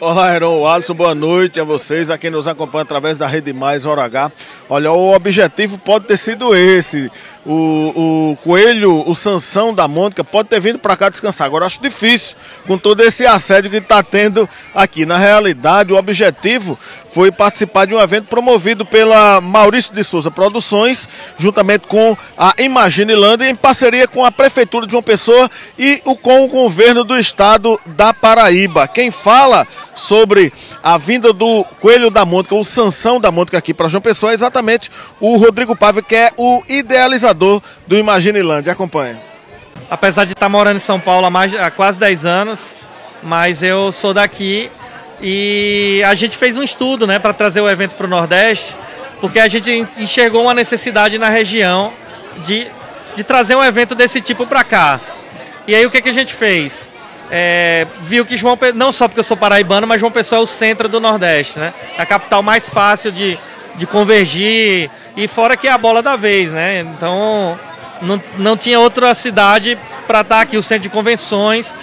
Olá, Heron Alisson, boa noite a vocês, a quem nos acompanha através da Rede Mais Hora H. Olha, o objetivo pode ter sido esse. O, o Coelho, o Sansão da Mônica, pode ter vindo para cá descansar. Agora, acho difícil com todo esse assédio que está tendo aqui. Na realidade, o objetivo foi participar de um evento promovido pela Maurício de Souza Produções, juntamente com a Imaginilândia, em parceria com a Prefeitura de João Pessoa e o, com o governo do estado da Paraíba. Quem fala sobre a vinda do Coelho da Mônica, o Sansão da Mônica aqui para João Pessoa, é exatamente o Rodrigo Pávio, que é o idealizador do Imaginilândia. Acompanha. Apesar de estar morando em São Paulo há, mais, há quase 10 anos, mas eu sou daqui e a gente fez um estudo né, para trazer o evento para o Nordeste, porque a gente enxergou uma necessidade na região de, de trazer um evento desse tipo para cá. E aí o que, que a gente fez? É, viu que João não só porque eu sou paraibano, mas João Pessoa é o centro do Nordeste, né? É a capital mais fácil de, de convergir e fora que é a bola da vez, né? Então não, não tinha outra cidade para estar aqui, o centro de convenções.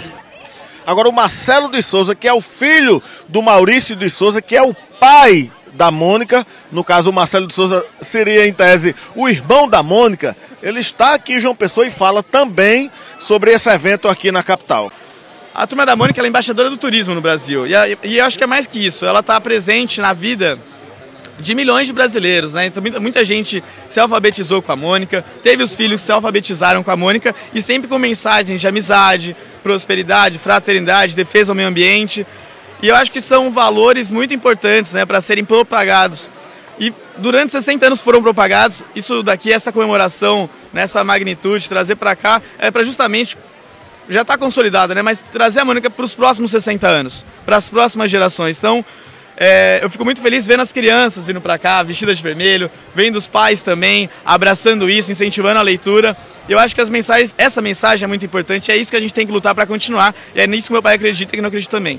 Agora o Marcelo de Souza, que é o filho do Maurício de Souza, que é o pai da Mônica, no caso o Marcelo de Souza seria em tese o irmão da Mônica, ele está aqui João Pessoa e fala também sobre esse evento aqui na capital. A Turma da Mônica é embaixadora do turismo no Brasil. E, e eu acho que é mais que isso. Ela está presente na vida de milhões de brasileiros, né? Então muita gente se alfabetizou com a Mônica, teve os filhos que se alfabetizaram com a Mônica e sempre com mensagens de amizade, prosperidade, fraternidade, defesa ao meio ambiente. E eu acho que são valores muito importantes, né, para serem propagados. E durante 60 anos foram propagados. Isso daqui, essa comemoração, nessa magnitude, trazer para cá, é para justamente já está consolidada, né? Mas trazer a Mônica para os próximos 60 anos, para as próximas gerações. Então, é, eu fico muito feliz vendo as crianças vindo para cá, vestidas de vermelho, vendo os pais também abraçando isso, incentivando a leitura. Eu acho que as mensagens, essa mensagem é muito importante, é isso que a gente tem que lutar para continuar, e é nisso que meu pai acredita e que não acredito também.